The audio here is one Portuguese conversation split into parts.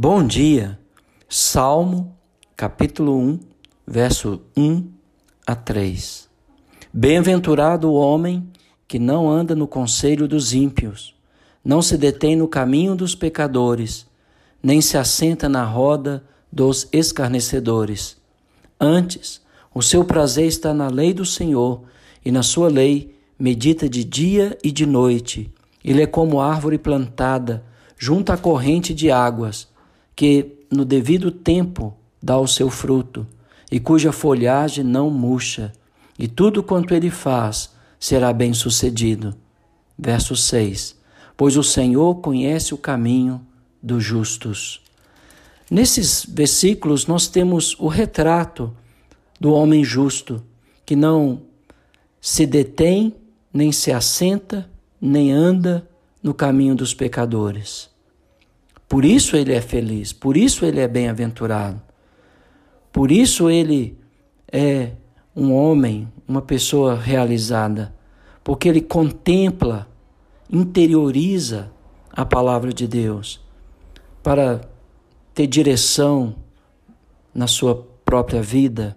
Bom dia, Salmo, capítulo 1, verso 1 a 3. Bem-aventurado o homem que não anda no conselho dos ímpios, não se detém no caminho dos pecadores, nem se assenta na roda dos escarnecedores. Antes, o seu prazer está na lei do Senhor, e na sua lei medita de dia e de noite. Ele é como árvore plantada junto à corrente de águas que no devido tempo dá o seu fruto, e cuja folhagem não murcha, e tudo quanto ele faz será bem sucedido. Verso 6: Pois o Senhor conhece o caminho dos justos. Nesses versículos nós temos o retrato do homem justo, que não se detém, nem se assenta, nem anda no caminho dos pecadores. Por isso ele é feliz, por isso ele é bem-aventurado. Por isso ele é um homem, uma pessoa realizada, porque ele contempla, interioriza a palavra de Deus para ter direção na sua própria vida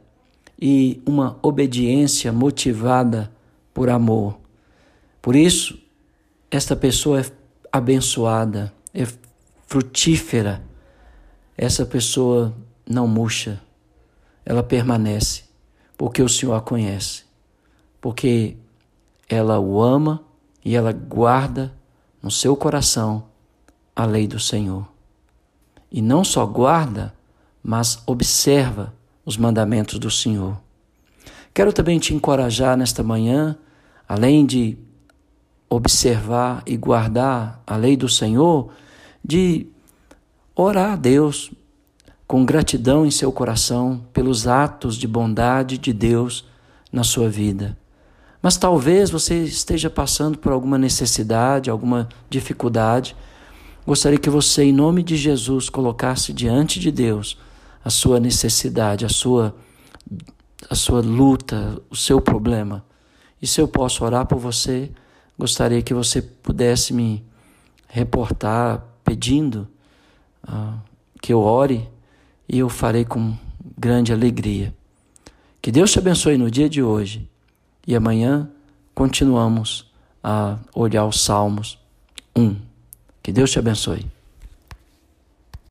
e uma obediência motivada por amor. Por isso, esta pessoa é abençoada, é frutífera, essa pessoa não murcha, ela permanece, porque o Senhor a conhece, porque ela o ama e ela guarda no seu coração a lei do Senhor. E não só guarda, mas observa os mandamentos do Senhor. Quero também te encorajar nesta manhã, além de observar e guardar a lei do Senhor, de orar a Deus com gratidão em seu coração pelos atos de bondade de Deus na sua vida. Mas talvez você esteja passando por alguma necessidade, alguma dificuldade. Gostaria que você, em nome de Jesus, colocasse diante de Deus a sua necessidade, a sua, a sua luta, o seu problema. E se eu posso orar por você, gostaria que você pudesse me reportar pedindo uh, que eu ore e eu farei com grande alegria. Que Deus te abençoe no dia de hoje e amanhã continuamos a olhar os Salmos 1. Que Deus te abençoe.